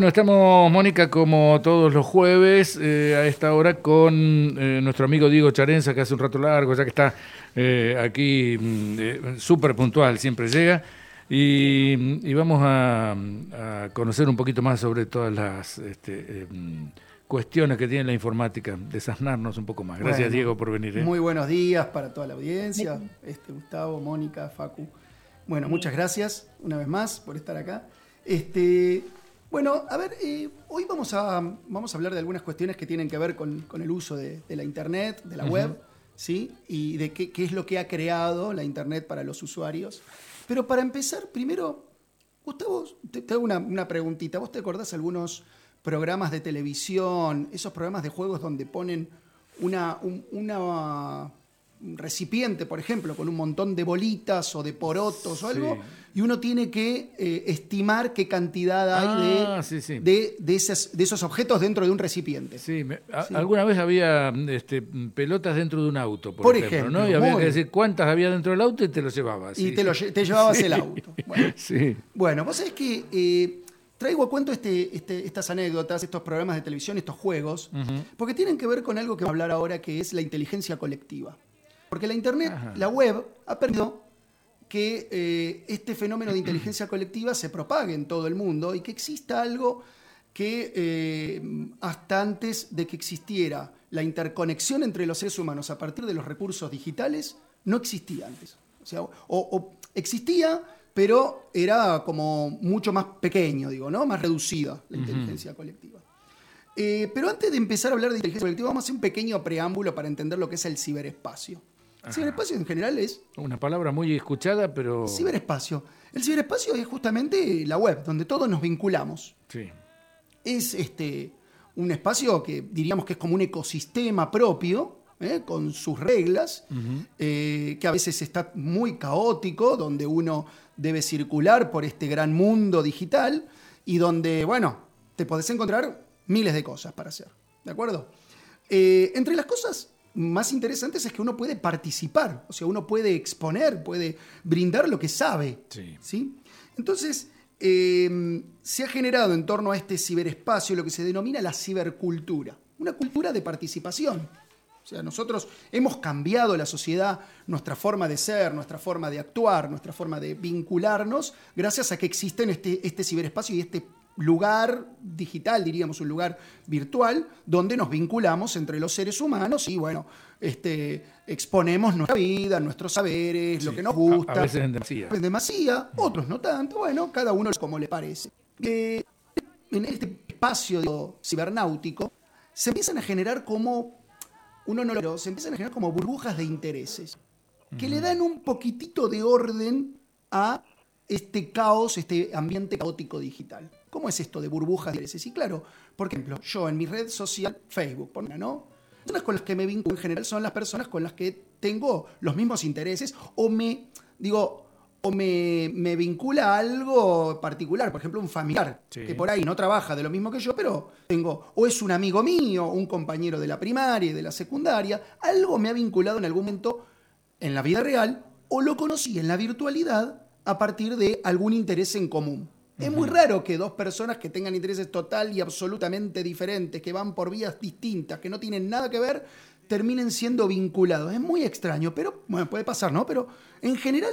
Bueno, estamos, Mónica, como todos los jueves, eh, a esta hora con eh, nuestro amigo Diego Charenza, que hace un rato largo, ya que está eh, aquí mm, súper puntual, siempre llega. Y, vamos a, conocer un poquito más sobre todas las este, em, cuestiones que tiene la informática, desasnarnos un poco más. Gracias, Diego, por venir. Muy buenos días para toda la audiencia, este, Gustavo, Mónica, Facu. Bueno, muchas gracias una vez más por estar acá. Este, bueno, a ver, eh, hoy vamos a, vamos a hablar de algunas cuestiones que tienen que ver con, el uso de, la Internet, de la web, ¿sí? Y de qué, es lo que ha creado la Internet para los usuarios. Pero para empezar, primero, Gustavo, te, te hago una, una, preguntita. ¿Vos te acordás algunos programas de televisión, esos programas de juegos donde ponen una, una recipiente, por ejemplo, con un montón de bolitas o de porotos o algo, y uno tiene que eh, estimar qué cantidad hay de, ah, de, de, esos objetos dentro de un recipiente. Sí, alguna vez había este, pelotas dentro de un auto, por, ejemplo, ¿no? Y había que decir cuántas había dentro del auto y te lo llevabas. Y te, lo, te llevabas el auto. Bueno, bueno vos sabés que eh, traigo a cuento este, este, estas anécdotas, estos programas de televisión, estos juegos, porque tienen que ver con algo que vamos a hablar ahora, que es la inteligencia colectiva. Porque la Internet, la web, ha permitido que eh, este fenómeno de inteligencia colectiva se propague en todo el mundo y que exista algo que eh, hasta antes de que existiera la interconexión entre los seres humanos a partir de los recursos digitales, no existía antes. O, sea, o, existía, pero era como mucho más pequeño, digo, ¿no? Más reducida la inteligencia colectiva. Eh, pero antes de empezar a hablar de inteligencia colectiva, vamos a hacer un pequeño preámbulo para entender lo que es el ciberespacio. Ciberespacio en general es... Una palabra muy escuchada, pero... Ciberespacio. El ciberespacio es justamente la web, donde todos nos vinculamos. Sí. Es este, un espacio que diríamos que es como un ecosistema propio, ¿eh? con sus reglas, eh, que a veces está muy caótico, donde uno debe circular por este gran mundo digital y donde, bueno, te podés encontrar miles de cosas para hacer. ¿De acuerdo? Eh, entre las cosas más interesantes es que uno puede participar, o sea, uno puede exponer, puede brindar lo que sabe. Sí. Entonces, em, se ha generado en torno a este ciberespacio lo que se denomina la cibercultura, una cultura de participación. O sea, nosotros hemos cambiado la sociedad, nuestra forma de ser, nuestra forma de actuar, nuestra forma de vincularnos, gracias a que existe este, este ciberespacio y este lugar digital, diríamos, un lugar virtual, donde nos vinculamos entre los seres humanos y, bueno, este, exponemos nuestra vida, nuestros saberes, lo que nos gusta. A, veces en demasía. En demasía, otros no tanto, bueno, cada uno como le parece. Eh, en este espacio cibernáutico se empiezan a generar como, uno no lo se empiezan a generar como burbujas de intereses, que le dan un poquitito de orden a este caos, este ambiente caótico digital. ¿Cómo es esto de burbujas de intereses? Y claro, por ejemplo, yo en mi red social, Facebook, por ¿no? Las personas con las que me vinculo en general son las personas con las que tengo los mismos intereses o me, digo, o me, vincula a algo particular, por ejemplo, un familiar que por ahí no trabaja de lo mismo que yo, pero tengo, o es un amigo mío, un compañero de la primaria y de la secundaria, algo me ha vinculado en algún momento en la vida real, o lo conocí en la virtualidad a partir de algún interés en común. Es muy raro que dos personas que tengan intereses total y absolutamente diferentes, que van por vías distintas, que no tienen nada que ver, terminen siendo vinculados. Es muy extraño, pero bueno, puede pasar, ¿no? Pero en general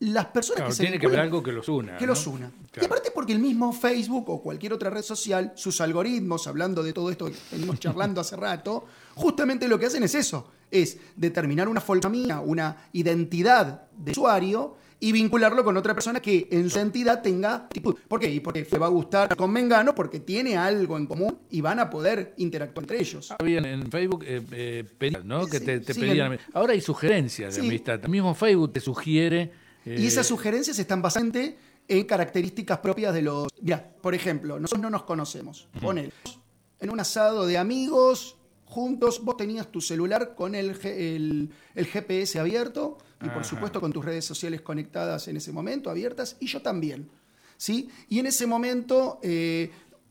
las personas que se tiene que haber algo que los una que los una y aparte porque el mismo Facebook o cualquier otra red social sus algoritmos hablando de todo esto que venimos charlando hace rato justamente lo que hacen es eso es determinar una mía, una identidad de usuario y vincularlo con otra persona que en su entidad tenga ¿Por qué? Y porque le va a gustar con Mengano porque tiene algo en común y van a poder interactuar entre ellos. Había en Facebook eh, eh ¿no? que te, pedían. Ahora hay sugerencias de amistad. El mismo Facebook te sugiere. Y esas eh, sugerencias están basadas en características propias de los. Mira, por ejemplo, nosotros no nos conocemos. Ponemos en un asado de amigos juntos, vos tenías tu celular con el, el, GPS abierto y por supuesto con tus redes sociales conectadas en ese momento, abiertas, y yo también. ¿sí? Y en ese momento eh,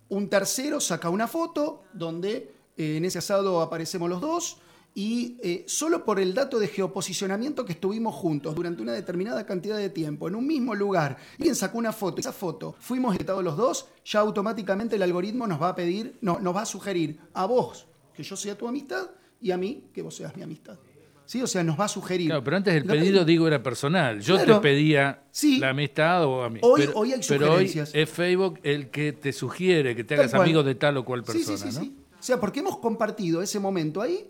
un tercero saca una foto donde eh, en ese asado aparecemos los dos y eh, solo por el dato de geoposicionamiento que estuvimos juntos durante una determinada cantidad de tiempo en un mismo lugar, y alguien sacó una foto, esa foto fuimos etiquetados los dos, ya automáticamente el algoritmo nos va a pedir, no, nos va a sugerir a vos que yo sea tu amistad y a mí que vos seas mi amistad. ¿Sí? O sea, nos va a sugerir. Claro, pero antes el pedido, digo, era personal. Yo te pedía la amistad o a mí. Hoy, pero, hoy hay pero hoy sugerencias. es Facebook el que te sugiere que te hagas amigo de tal o cual Sí, persona, sí, sí, ¿no? sí. O sea, porque hemos compartido ese momento ahí.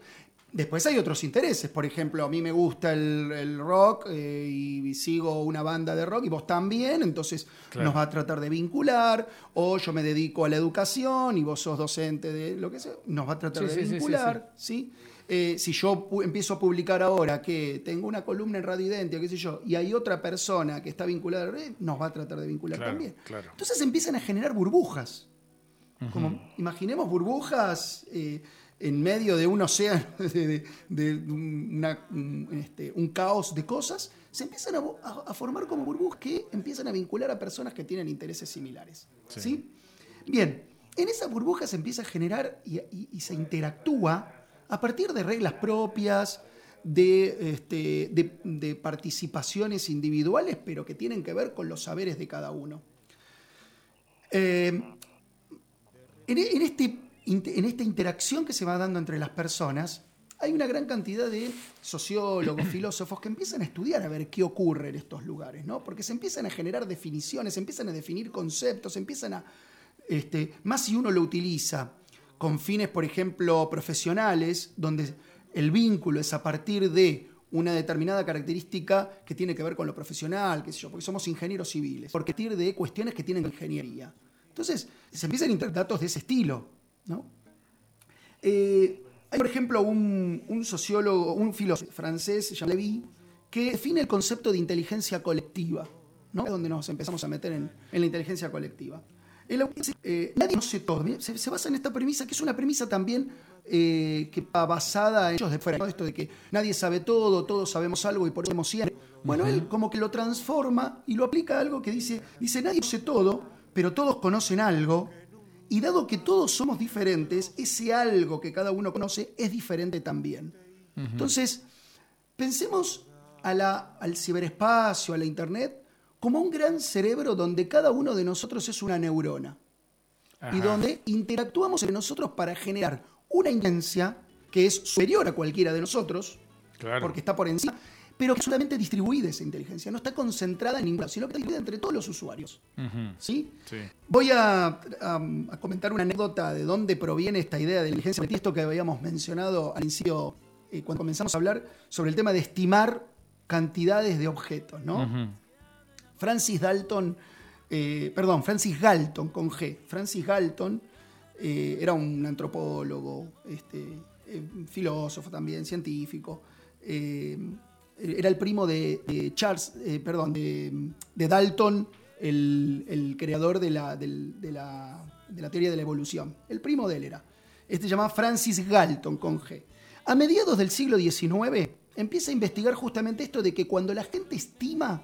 Después hay otros intereses. Por ejemplo, a mí me gusta el, el rock eh, y sigo una banda de rock y vos también, entonces Claro. nos va a tratar de vincular. O yo me dedico a la educación y vos sos docente de lo que sea, nos va a tratar Sí, de sí, sí, sí, vincular. ¿sí? Eh, si yo empiezo a publicar ahora que tengo una columna en Radio Identia, qué sé yo, y hay otra persona que está vinculada a la red, nos va a tratar de vincular Claro, también. claro. Entonces empiezan a generar burbujas. Como, imaginemos burbujas eh, en medio de un océano, de, de- de una- un, este, un caos de cosas, se empiezan a, a- a formar como burbujas que empiezan a vincular a personas que tienen intereses similares. Sí. ¿sí? Bien, en esas burbujas se empieza a generar y, y- y se interactúa a partir de reglas propias, de, este, de- de participaciones individuales, pero que tienen que ver con los saberes de cada uno. Eh, en, en este, en esta interacción que se va dando entre las personas, hay una gran cantidad de sociólogos, filósofos que empiezan a estudiar a ver qué ocurre en estos lugares, ¿no? Porque se empiezan a generar definiciones, se empiezan a definir conceptos, se empiezan a. Este, más si uno lo utiliza con fines, por ejemplo, profesionales, donde el vínculo es a partir de una determinada característica que tiene que ver con lo profesional, qué sé yo, porque somos ingenieros civiles, porque partir de cuestiones que tienen ingeniería. Entonces, se empiezan a integrar datos de ese estilo, ¿no? Eh, hay, por ejemplo, un, sociólogo, un filósofo francés, Jean Lévy, que define el concepto de inteligencia colectiva, ¿no? Es donde nos empezamos a meter en la inteligencia colectiva. Eh, nadie conoce todo. Se, se basa en esta premisa, que es una premisa también eh, que va basada en ellos de fuera, ¿no? esto de que nadie sabe todo, todos sabemos algo y por eso sabemos siempre. Bueno, él como que lo transforma y lo aplica a algo que dice, dice, nadie conoce todo, pero todos conocen algo, y dado que todos somos diferentes, ese algo que cada uno conoce es diferente también. Entonces, pensemos a la- al ciberespacio, a la Internet, como un gran cerebro donde cada uno de nosotros es una neurona. Y donde interactuamos entre nosotros para generar una inteligencia que es superior a cualquiera de nosotros, Claro. porque está por encima, pero que solamente distribuida esa inteligencia, no está concentrada en ninguna, sino que está distribuida entre todos los usuarios. ¿sí? Sí. Voy a, a- a comentar una anécdota de dónde proviene esta idea de inteligencia esto que habíamos mencionado al inicio, eh, cuando comenzamos a hablar sobre el tema de estimar cantidades de objetos, ¿no? Francis Dalton, eh, perdón, Francis Galton con G. Francis Galton eh, era un antropólogo, este, eh, filósofo también, científico. era el primo de, Charles, perdón, de, Dalton, el, creador de la, del- de, la, de la teoría de la evolución. El primo de él era. Este se llamaba Francis Galton con G. A mediados del siglo XIX empieza a investigar justamente esto de que cuando la gente estima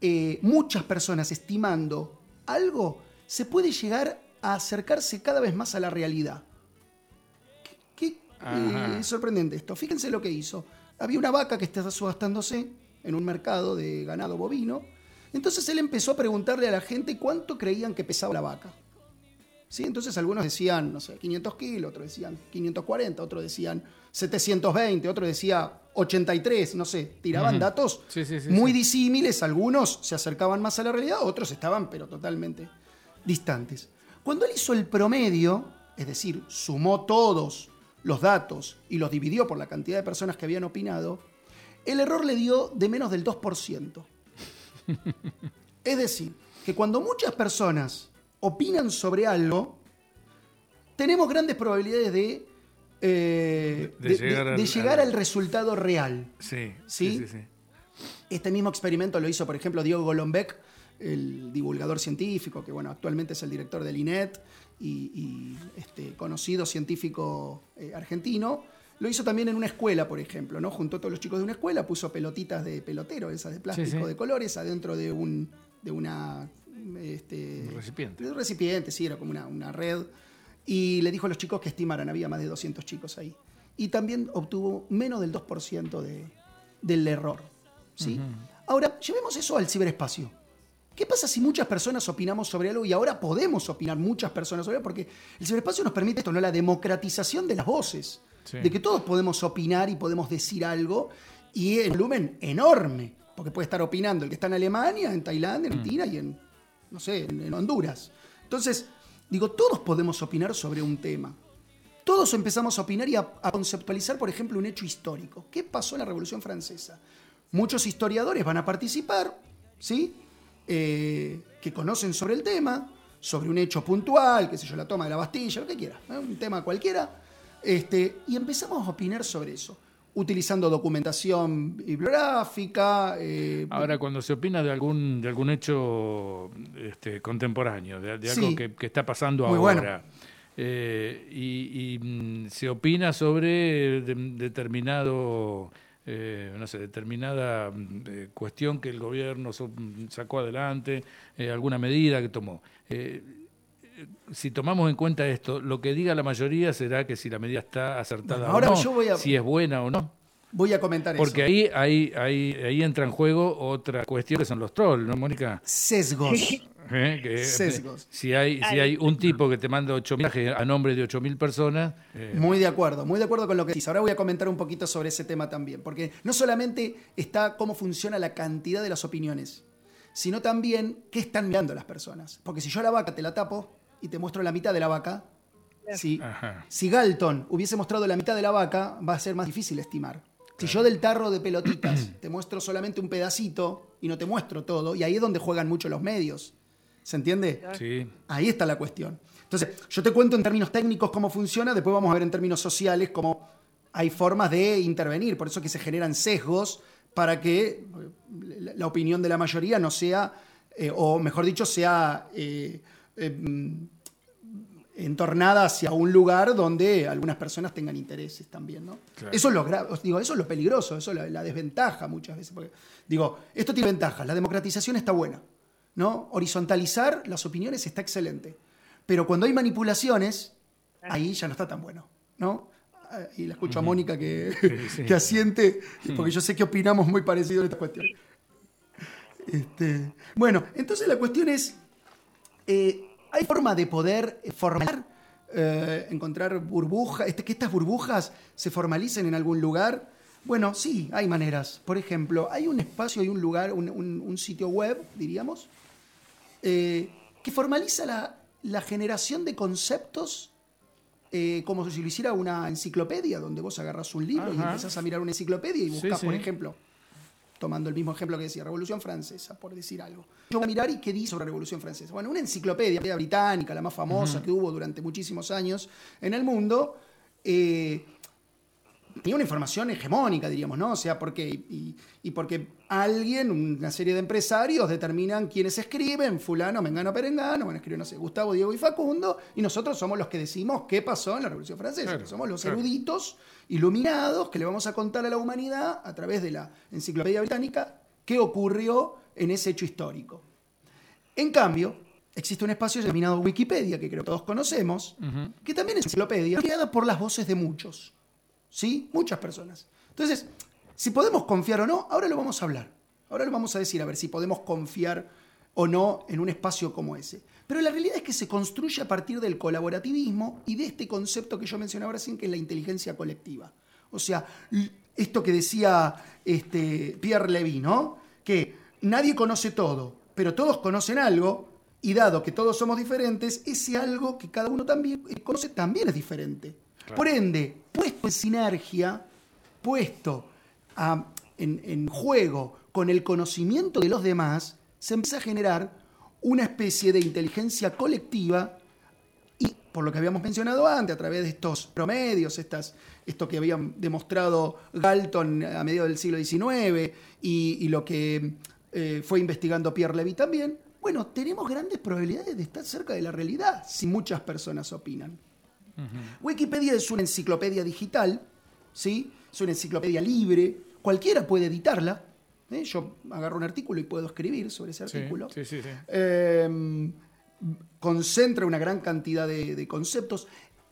eh, muchas personas estimando algo, se puede llegar a acercarse cada vez más a la realidad. Qué, eh, sorprendente esto. Fíjense lo que hizo. Había una vaca que estaba subastándose en un mercado de ganado bovino. Entonces él empezó a preguntarle a la gente cuánto creían que pesaba la vaca. ¿Sí? Entonces algunos decían, no sé, 500 kilos, otros decían 540, otros decían 720, otros decía 83, no sé, tiraban datos Sí, sí, sí, muy sí. disímiles, algunos se acercaban más a la realidad, otros estaban pero totalmente distantes. Cuando él hizo el promedio, es decir, sumó todos los datos y los dividió por la cantidad de personas que habían opinado, el error le dio de menos del 2%. Es decir, que cuando muchas personas opinan sobre algo, tenemos grandes probabilidades de, eh, De de- llegar de- al- de llegar al- al resultado real. Sí, ¿Sí? sí, sí, sí. Este mismo experimento lo hizo, por ejemplo, Diego Golombek, el divulgador científico, que bueno, actualmente es el director del INET y, y, este, conocido científico eh, argentino. Lo hizo también en una escuela, por ejemplo, ¿no? Juntó a todos los chicos de una escuela, puso pelotitas de pelotero, esas de plástico Sí, sí. de colores, adentro de un de una este, Un recipiente. de un recipiente, sí, era como una, una red. Y le dijo a los chicos que estimaran, había más de 200 chicos ahí. y también obtuvo menos del 2% de, del error. ¿sí? Ahora, llevemos eso al ciberespacio. ¿Qué pasa si muchas personas opinamos sobre algo y ahora podemos opinar muchas personas sobre algo? Porque el ciberespacio nos permite esto, ¿no? La democratización de las voces. De que todos podemos opinar y podemos decir algo y en volumen enorme. Porque puede estar opinando el que está en Alemania, en Tailandia, en Argentina y en, no sé, en, Honduras. Entonces, digo, todos podemos opinar sobre un tema. Todos empezamos a opinar y a, conceptualizar, por ejemplo, un hecho histórico. ¿Qué pasó en la Revolución Francesa? Muchos historiadores van a participar, ¿sí? Eh, que conocen sobre el tema, sobre un hecho puntual, qué sé yo, la toma de la Bastilla, lo que quiera, un tema cualquiera, este, y empezamos a opinar sobre eso, utilizando documentación bibliográfica. Eh, Ahora, cuando se opina de algún, de algún hecho este, contemporáneo, de, algo que, está pasando ahora, eh, y, mm, se opina sobre determinado eh, no sé, determinada mm, eh, cuestión que el gobierno mm, sacó adelante, eh, alguna medida que tomó. Si tomamos en cuenta esto, lo que diga la mayoría será que si la medida está acertada o no, si es buena o no. Voy a comentar Porque eso. Porque ahí, ahí, ahí, entra en juego otra cuestión que son los trolls, ¿no, Mónica? Sesgos. ¿Eh? Que, Sesgos. Si hay, si hay un tipo que te manda 8.000 a nombre de 8.000 personas. Eh. Muy de acuerdo, muy de acuerdo con lo que dices. Ahora voy a comentar un poquito sobre ese tema también, porque no solamente está cómo funciona la cantidad de las opiniones, sino también qué están mirando las personas. Porque si yo a la vaca te la tapo y te muestro la mitad de la vaca, si, si Galton hubiese mostrado la mitad de la vaca, va a ser más difícil estimar. Si yo del tarro de pelotitas te muestro solamente un pedacito y no te muestro todo, y ahí es donde juegan mucho los medios. ¿Se entiende? Sí. Ahí está la cuestión. Entonces, yo te cuento en términos técnicos cómo funciona, después vamos a ver en términos sociales cómo hay formas de intervenir, por eso que se generan sesgos para que la opinión de la mayoría no sea, eh, o mejor dicho, sea eh, eh, entornada hacia un lugar donde algunas personas tengan intereses también, ¿no? Eso es lo digo, eso es lo peligroso, eso es la, desventaja muchas veces. Porque, digo, esto tiene ventajas, la democratización está buena. ¿no? Horizontalizar las opiniones está excelente. Pero cuando hay manipulaciones, ahí ya no está tan bueno, ¿no? Y la escucho a Mónica que, que asiente, porque yo sé que opinamos muy parecido en esta cuestión. Este, bueno, entonces la cuestión es, eh, ¿hay forma de poder formar, eh, encontrar burbujas, este, que estas burbujas se formalicen en algún lugar? Bueno, sí, hay maneras. Por ejemplo, hay un espacio, hay un lugar, un sitio web, diríamos, eh, que formaliza la, generación de conceptos eh, como si lo hiciera una enciclopedia, donde vos agarras un libro y empezás a mirar una enciclopedia y buscas, por ejemplo, tomando el mismo ejemplo que decía, Revolución Francesa, por decir algo. Yo voy a mirar y qué dice sobre Revolución Francesa. Bueno, una enciclopedia británica, la más famosa que hubo durante muchísimos años en el mundo, eh, tenía una información hegemónica, diríamos, ¿no? O sea, porque, y, porque alguien, una serie de empresarios determinan quiénes escriben, fulano, mengano, perengano, bueno, escriben, no sé, Gustavo, Diego y Facundo, y nosotros somos los que decimos qué pasó en la Revolución Francesa, somos los eruditos iluminados que le vamos a contar a la humanidad a través de la Enciclopedia Británica qué ocurrió en ese hecho histórico. En cambio, existe un espacio denominado Wikipedia, que creo que todos conocemos, que también es enciclopedia, creada por las voces de muchos. ¿Sí? Muchas personas. Entonces, si podemos confiar o no, ahora lo vamos a hablar. Ahora lo vamos a decir, a ver si podemos confiar o no en un espacio como ese. Pero la realidad es que se construye a partir del colaborativismo y de este concepto que yo mencionaba recién, que es la inteligencia colectiva. O sea, esto que decía este, Pierre Levy, ¿no? Que nadie conoce todo, pero todos conocen algo, y dado que todos somos diferentes, ese algo que cada uno también conoce también es diferente. Por ende, puesto en sinergia, puesto en, juego con el conocimiento de los demás, se empieza a generar una especie de inteligencia colectiva y, por lo que habíamos mencionado antes, a través de estos promedios, estas, esto que habían demostrado Galton a mediados del siglo XIX y, lo que eh, fue investigando Pierre Levy también, bueno, tenemos grandes probabilidades de estar cerca de la realidad si muchas personas opinan. Wikipedia es una enciclopedia digital, ¿sí? es una enciclopedia libre, cualquiera puede editarla. ¿eh? Yo agarro un artículo y puedo escribir sobre ese artículo. Em, concentra una gran cantidad de, conceptos.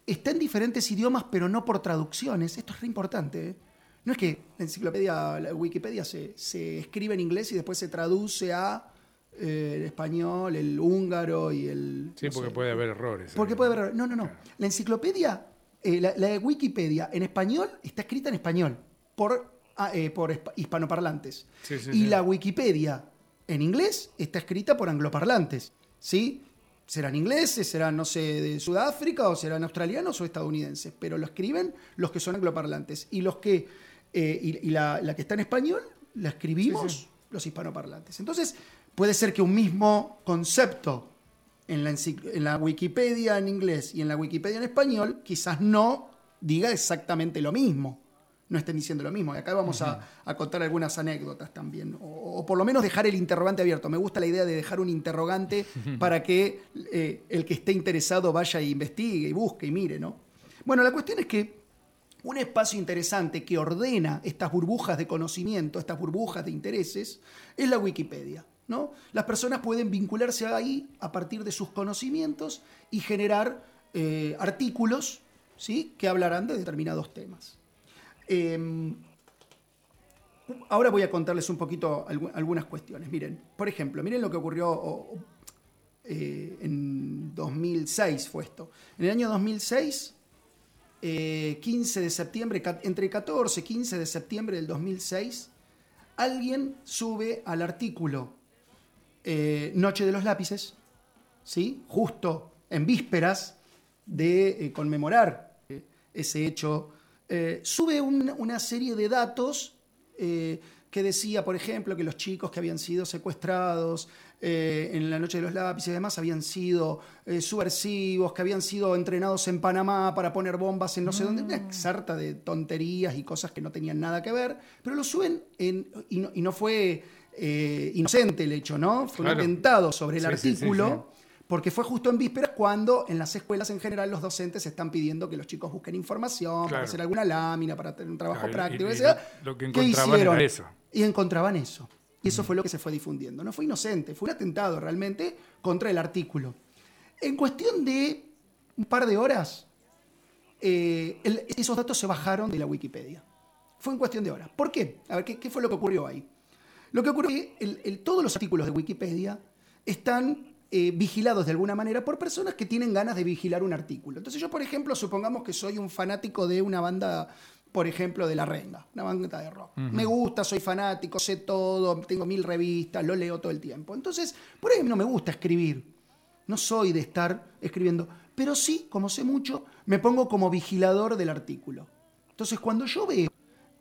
está en diferentes idiomas, pero no por traducciones. Esto es re importante. ¿eh? No es que la enciclopedia, la Wikipedia se, se escribe en inglés y después se traduce a eh, el español, el húngaro y el... Sí, no porque sé. puede haber errores. Porque puede haber... No, no, no. La enciclopedia, eh, la, la de Wikipedia en español está escrita en español por, eh, por hispa- hispanoparlantes. Sí, sí, y sí. la Wikipedia en inglés está escrita por angloparlantes. ¿Sí? Serán ingleses, serán, no sé, de Sudáfrica o serán australianos o estadounidenses, pero lo escriben los que son angloparlantes. Y los que, eh, y, y la, la que está en español, la escribimos los hispanoparlantes. Entonces, puede ser que un mismo concepto en la, en la Wikipedia en inglés y en la Wikipedia en español, quizás no diga exactamente lo mismo. No estén diciendo lo mismo. Y acá vamos a, a contar algunas anécdotas también. O, o por lo menos dejar el interrogante abierto. Me gusta la idea de dejar un interrogante para que eh, el que esté interesado vaya e investigue y busque y mire, ¿no? Bueno, la cuestión es que un espacio interesante que ordena estas burbujas de conocimiento, estas burbujas de intereses, es la Wikipedia. ¿no? Las personas pueden vincularse ahí a partir de sus conocimientos y generar eh, artículos ¿sí? que hablarán de determinados temas. Eh, ahora voy a contarles un poquito algu- algunas cuestiones. Miren, por ejemplo, miren lo que ocurrió eh, en 2006 fue esto. En el año 2006 eh, 15 de septiembre, entre 14 y 15 de septiembre del 2006, alguien sube al artículo eh, Noche de los Lápices, ¿sí? justo en vísperas de eh, conmemorar eh, ese hecho, eh, sube un- una serie de datos eh, que decía, por ejemplo, que los chicos que habían sido secuestrados eh, en la noche de los lápices y demás habían sido eh, subversivos, que habían sido entrenados en Panamá para poner bombas en no sé dónde, una sarta de tonterías y cosas que no tenían nada que ver, pero lo suben en, y, no, y no fue eh, inocente el hecho, ¿no? Fue Claro. un atentado sobre el Sí, sí, sí, artículo. Porque fue justo en vísperas cuando en las escuelas en general los docentes están pidiendo que los chicos busquen información para hacer alguna lámina, para tener un trabajo Claro, y- práctico. y sea, lo- que ¿qué hicieron? era eso. Y encontraban eso. Y eso fue lo que se fue difundiendo. No fue inocente, fue un atentado realmente contra el artículo. En cuestión de un par de horas, eh, el- esos datos se bajaron de la Wikipedia. Fue en cuestión de horas. ¿Por qué? A ver, ¿qué, qué fue lo que ocurrió ahí? Lo que ocurrió es que el- el- todos los artículos de Wikipedia están eh, vigilados de alguna manera por personas que tienen ganas de vigilar un artículo. Entonces yo, por ejemplo, supongamos que soy un fanático de una banda, por ejemplo, de La Renga, una banda de rock. Me gusta, soy fanático, sé todo, tengo mil revistas, lo leo todo el tiempo. Entonces, por ahí no me gusta escribir. No soy de estar escribiendo, pero sí, como sé mucho, me pongo como vigilador del artículo. Entonces, cuando yo veo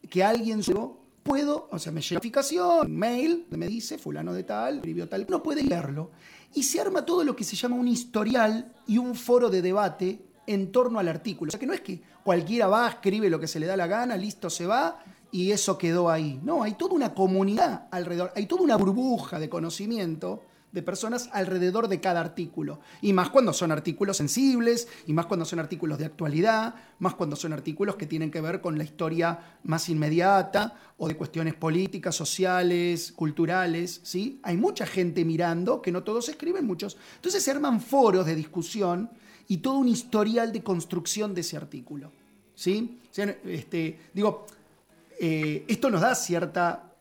que alguien subió, puedo, o sea, me llega notificación, mail, me dice fulano de tal, escribió tal, no puede leerlo. Y se arma todo lo que se llama un historial y un foro de debate en torno al artículo. O sea, que no es que cualquiera va, escribe lo que se le da la gana, listo, se va y eso quedó ahí. No, hay toda una comunidad alrededor, hay toda una burbuja de conocimiento de personas alrededor de cada artículo. Y más cuando son artículos sensibles, y más cuando son artículos de actualidad, más cuando son artículos que tienen que ver con la historia más inmediata o de cuestiones políticas, sociales, culturales. ¿sí? Hay mucha gente mirando, que no todos escriben, muchos. Entonces se arman foros de discusión y todo un historial de construcción de ese artículo. ¿sí? Este, digo, eh, esto nos da cierta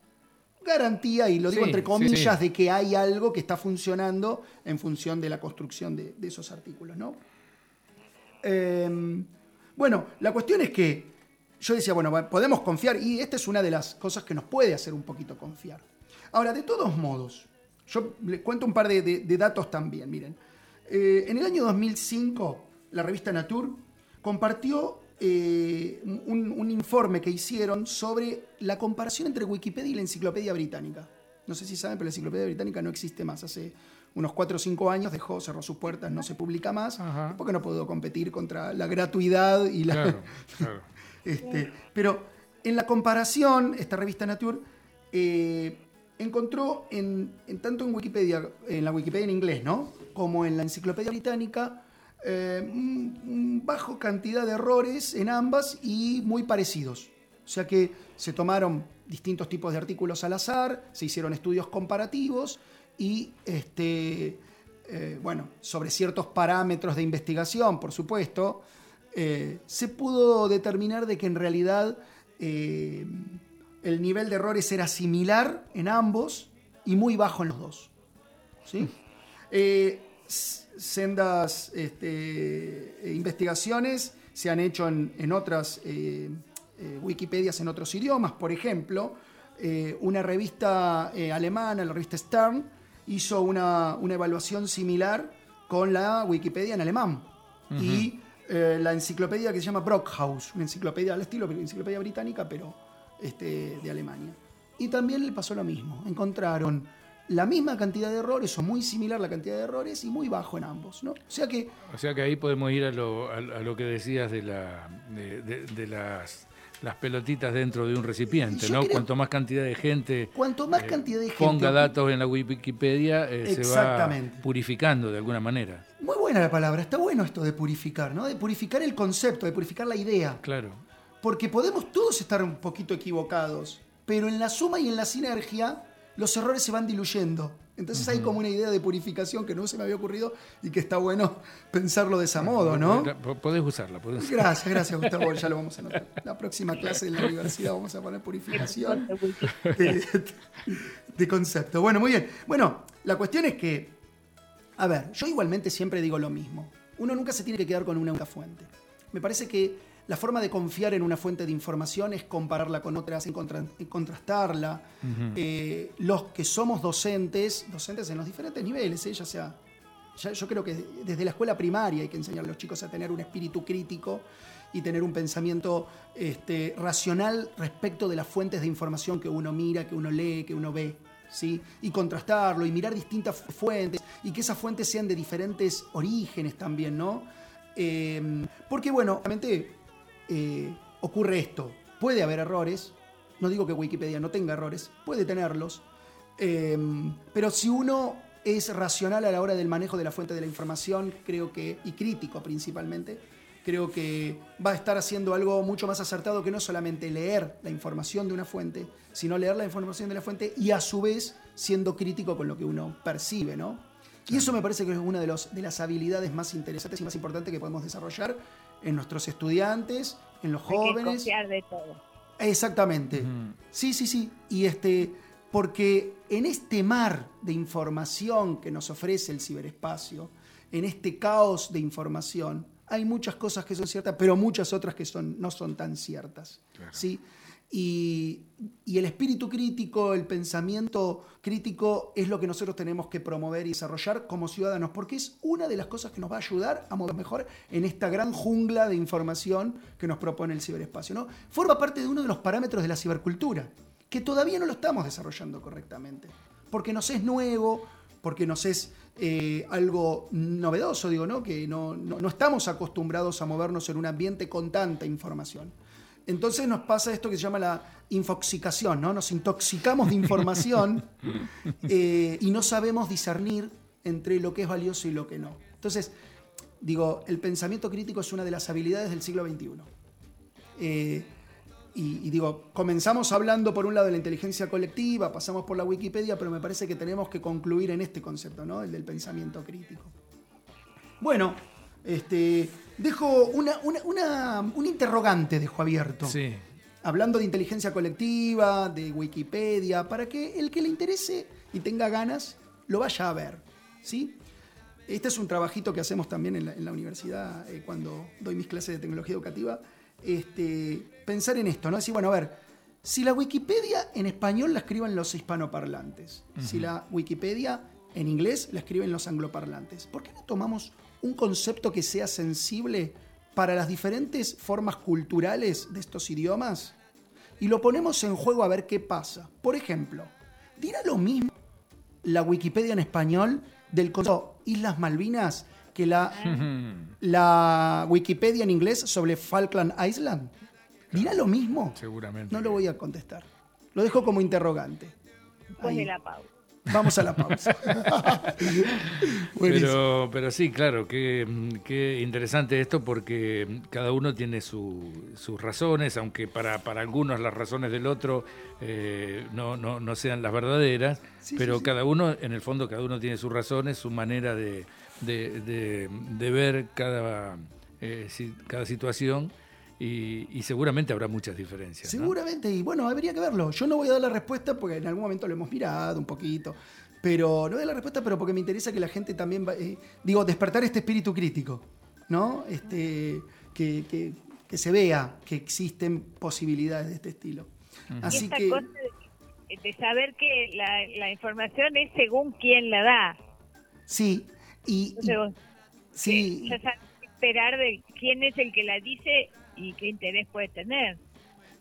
garantía, y lo digo Sí, entre comillas, sí. de que hay algo que está funcionando en función de la construcción de, de esos artículos, ¿no? Eh, bueno, la cuestión es que yo decía, bueno, podemos confiar, y esta es una de las cosas que nos puede hacer un poquito confiar. Ahora, de todos modos, yo les cuento un par de, de- de datos también, miren. Eh, en el año 2005, la revista Nature compartió eh, un, un informe que hicieron sobre la comparación entre Wikipedia y la Enciclopedia Británica. No sé si saben, pero la Enciclopedia Británica no existe más. Hace unos 4 o 5 años dejó, cerró sus puertas, no se publica más, Ajá. porque no pudo competir contra la gratuidad y la... Claro, claro. Este, pero en la comparación, esta revista Nature eh, encontró en, en tanto en Wikipedia, en la Wikipedia en inglés, ¿no? Como en la Enciclopedia Británica, eh, bajo cantidad de errores en ambas y muy parecidos. O sea que se tomaron distintos tipos de artículos al azar, se hicieron estudios comparativos y, este, eh, bueno, sobre ciertos parámetros de investigación, por supuesto, eh, se pudo determinar de que en realidad el nivel de errores era similar en ambos y muy bajo en los dos. ¿sí? Eh, sendas este, investigaciones se han hecho en, en otras Wikipedias en otros idiomas. Por ejemplo, una revista alemana, la revista Stern, hizo una, una evaluación similar con la Wikipedia en alemán. Y eh, la enciclopedia que se llama Brockhaus, una enciclopedia al estilo, enciclopedia británica, pero este, de Alemania. Y también le pasó lo mismo. Encontraron la misma cantidad de errores o muy similar la cantidad de errores y muy bajo en ambos, ¿no? O sea que... O sea que ahí podemos ir a lo, a, lo que decías de, la, de las las pelotitas dentro de un recipiente, ¿no? Cuanto más cantidad de gente cuanto más eh, cantidad de gente ponga datos en la Wikipedia, eh, se va purificando de alguna manera. Muy buena la palabra, está bueno esto de purificar, ¿no? De purificar el concepto, de purificar la idea. Claro. Porque podemos todos estar un poquito equivocados, pero en la suma y en la sinergia los errores se van diluyendo. Entonces hay como una idea de purificación que no se me había ocurrido y que está bueno pensarlo de ese modo, ¿no? Podés usarla, podés usarla. Gracias, gracias Gustavo, ya lo vamos a notar. La próxima clase en la universidad vamos a poner purificación de, concepto. Bueno, muy bien. Bueno, la cuestión es que, a ver, yo igualmente siempre digo lo mismo. Uno nunca se tiene que quedar con una única fuente. Me parece que la forma de confiar en una fuente de información es compararla con otras, y contrastarla. Eh, los que somos docentes, docentes en los diferentes niveles, ¿eh? ya sea, yo creo que desde la escuela primaria hay que enseñar a los chicos a tener un espíritu crítico y tener un pensamiento este, racional respecto de las fuentes de información que uno mira, que uno lee, que uno ve. ¿Sí? y contrastarlo y mirar distintas fuentes y que esas fuentes sean de diferentes orígenes también, ¿no? Eh, porque, bueno, obviamente eh, ocurre esto. Puede haber errores, no digo que Wikipedia no tenga errores, puede tenerlos, em, pero si uno es racional a la hora del manejo de la fuente de la información, creo que, y crítico principalmente, creo que va a estar haciendo algo mucho más acertado que no solamente leer la información de una fuente, sino leer la información de la fuente y a su vez siendo crítico con lo que uno percibe, ¿no? Y eso me parece que es una de, los, de las habilidades más interesantes y más importantes que podemos desarrollar en nuestros estudiantes, en los jóvenes. Que confiar de todo. Exactamente. Sí, sí, sí. Y este, porque en este mar de información que nos ofrece el ciberespacio, en este caos de información, hay muchas cosas que son ciertas, pero muchas otras que son, no son tan ciertas. ¿sí? Y, el espíritu crítico, el pensamiento crítico es lo que nosotros tenemos que promover y desarrollar como ciudadanos, porque es una de las cosas que nos va a ayudar a mover mejor en esta gran jungla de información que nos propone el ciberespacio. ¿no? Forma parte de uno de los parámetros de la cibercultura, que todavía no lo estamos desarrollando correctamente, porque nos es nuevo, porque nos es eh, algo novedoso, digo, ¿no? que no, no estamos acostumbrados a movernos en un ambiente con tanta información. Entonces nos pasa esto que se llama la infoxicación, ¿no? Nos intoxicamos de información eh, y no sabemos discernir entre lo que es valioso y lo que no. Entonces, digo, el pensamiento crítico es una de las habilidades del siglo XXI. Eh, y, digo, comenzamos hablando por un lado de la inteligencia colectiva, pasamos por la Wikipedia, pero me parece que tenemos que concluir en este concepto, ¿no? El del pensamiento crítico. Bueno, este, dejo una, un interrogante, dejo abierto. Sí. Hablando de inteligencia colectiva, de Wikipedia, para que el que le interese y tenga ganas lo vaya a ver. ¿sí? Este es un trabajito que hacemos también en la, universidad eh, cuando doy mis clases de tecnología educativa. Este, pensar en esto, ¿no? Decir, bueno, a ver, si la Wikipedia en español la escriben los hispanoparlantes, si la Wikipedia en inglés la escriben los angloparlantes, ¿por qué no tomamos un concepto que sea sensible para las diferentes formas culturales de estos idiomas y lo ponemos en juego a ver qué pasa. Por ejemplo, dirá lo mismo la Wikipedia en español del concepto Islas Malvinas que la, la Wikipedia en inglés sobre Falkland Island. ¿Dirá lo mismo? Seguramente. No lo voy a contestar. Lo dejo como interrogante. Después de la pausa. Vamos a la pausa. pero, pero sí, claro, qué, interesante esto porque cada uno tiene sus razones, aunque para, para algunos las razones del otro eh, no, no, no, sean las verdaderas, pero cada uno, en el fondo, cada uno tiene sus razones, su manera de, de, de, ver cada eh, cada situación y, y seguramente habrá muchas diferencias. ¿no? Seguramente, y bueno, habría que verlo. Yo no voy a dar la respuesta porque en algún momento lo hemos mirado un poquito. Pero no doy la respuesta, pero porque me interesa que la gente también, va- eh, digo, despertar este espíritu crítico, ¿no? Este, que, que- que se vea que existen posibilidades de este estilo. Y Así esta que, cosa de, de saber que la, la información es según quién la da. sí, y, y- sí, esperar de quién es el que la dice y qué interés puede tener.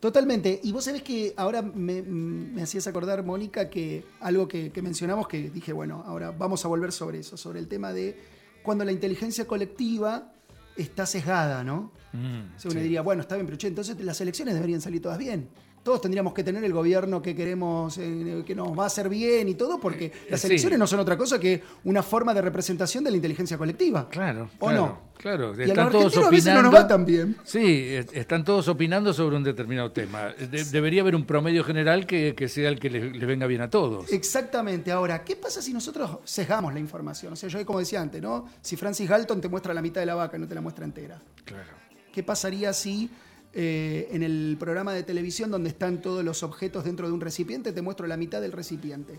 Totalmente. Y vos sabés que ahora me, me hacías acordar, Mónica, que algo que, que mencionamos, que dije, bueno, ahora vamos a volver sobre eso, sobre el tema de cuando la inteligencia colectiva está sesgada, ¿no? Mm, O sea, uno sí. diría, bueno, está bien, pero che, entonces las elecciones deberían salir todas bien. Todos tendríamos que tener el gobierno que queremos, eh, que nos va a hacer bien y todo, porque las sí. elecciones no son otra cosa que una forma de representación de la inteligencia colectiva. Claro, ¿O claro, no? Claro, Y a los están todos argentinos a veces no opinando. nos va tan bien. Sí, es- están todos opinando sobre un determinado tema. De- debería haber un promedio general que, que sea el que le, le venga bien a todos. Exactamente. Ahora, ¿qué pasa si nosotros sesgamos la información? O sea, yo como decía antes, ¿no? Si Francis Galton te muestra la mitad de la vaca y no te la muestra entera. Claro. ¿Qué pasaría si eh, en el programa de televisión donde están todos los objetos dentro de un recipiente te muestro la mitad del recipiente?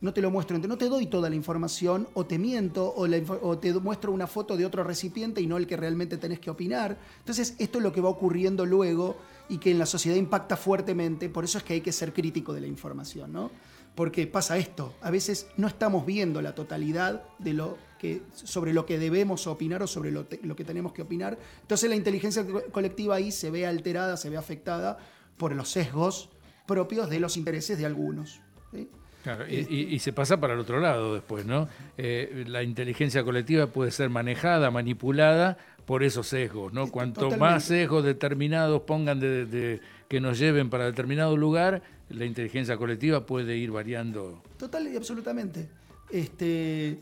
No te lo muestro, no te doy toda la información, o te miento, o, o te muestro una foto de otro recipiente y no el que realmente tenés que opinar. Entonces, esto es lo que va ocurriendo luego y que en la sociedad impacta fuertemente, por eso es que hay que ser crítico de la información, ¿no? Porque pasa esto, a veces no estamos viendo la totalidad de lo que, sobre lo que debemos opinar o sobre lo, te- lo que tenemos que opinar. Entonces la inteligencia co- colectiva ahí se ve alterada, se ve afectada por los sesgos propios de los intereses de algunos. ¿sí? Claro, y, y- y se pasa para el otro lado después, ¿no? Eh, la inteligencia colectiva puede ser manejada, manipulada por esos sesgos, ¿no? Cuanto Totalmente. más sesgos determinados pongan de, de- que nos lleven para determinado lugar, la inteligencia colectiva puede ir variando. Total y absolutamente. Este,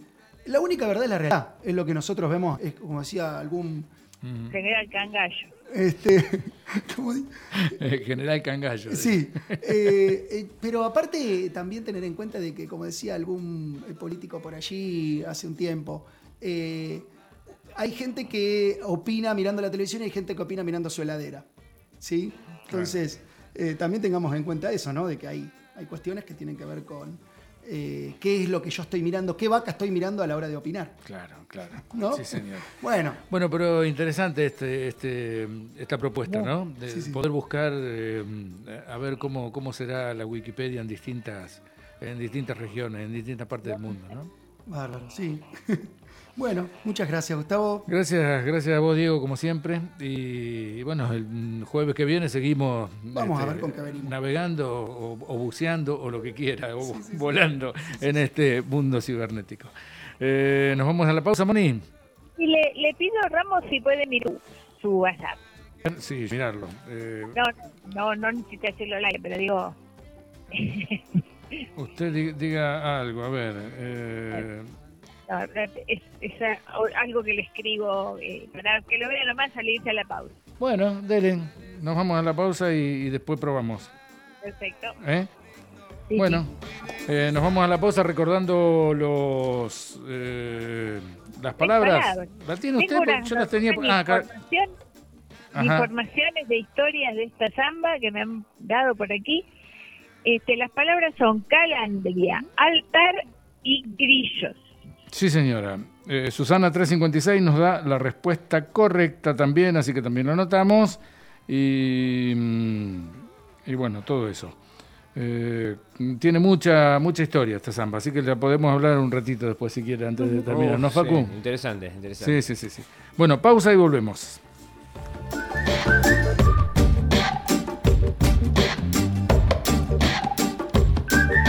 la única verdad es la realidad. Es lo que nosotros vemos, es como decía algún... General Cangallo. Este, ¿cómo di- General Cangallo. Sí, eh, eh, pero aparte también tener en cuenta de que, como decía algún eh, político por allí hace un tiempo, eh, hay gente que opina mirando la televisión y hay gente que opina mirando su heladera. ¿Sí? Entonces, eh, también tengamos en cuenta eso, ¿no? De que hay, hay cuestiones que tienen que ver con eh, qué es lo que yo estoy mirando, qué vaca estoy mirando a la hora de opinar. Claro, claro. ¿No? Sí, señor. Bueno, Bueno, pero interesante este, este, esta propuesta, ¿no? De Sí, sí. poder buscar eh, a ver cómo, cómo será la Wikipedia en distintas, en distintas regiones, en distintas partes del mundo, ¿no? bárbaro, sí. bueno, muchas gracias, Gustavo. Gracias, gracias a vos, Diego, como siempre. Y, bueno, el jueves que viene seguimos este, Vamos a ver con qué venimos. navegando o, o buceando o lo que quiera, o volando en este mundo cibernético. Eh, Nos vamos a la pausa, Moni. Y le, le pido a Ramos si puede mirar su WhatsApp. Sí, mirarlo. Eh, No, no, no necesita hacerlo al aire, pero digo, usted di- diga algo, a ver. eh, no, es, es algo que le escribo eh, para que lo vea nomás salirse a la pausa. bueno, dele. Nos vamos a la pausa y, y después probamos. Perfecto. ¿eh? Sí, Bueno, eh, nos vamos a la pausa recordando los eh, las palabras. ¿La tiene usted? Unas Yo las tenía. Ah, acá. información- Ajá. informaciones de historias de esta samba que me han dado por aquí. Este, las palabras son calandria, altar y grillos. Sí, señora. Eh, Susana 356 nos da la respuesta correcta también, así que también lo anotamos. Y, mm, y bueno, todo eso. Eh, tiene mucha mucha historia esta samba, así que la podemos hablar un ratito después si quiere, antes de terminar. ¿No, Facu? sí, interesante, interesante. Sí, sí, sí, sí. Bueno, pausa y volvemos.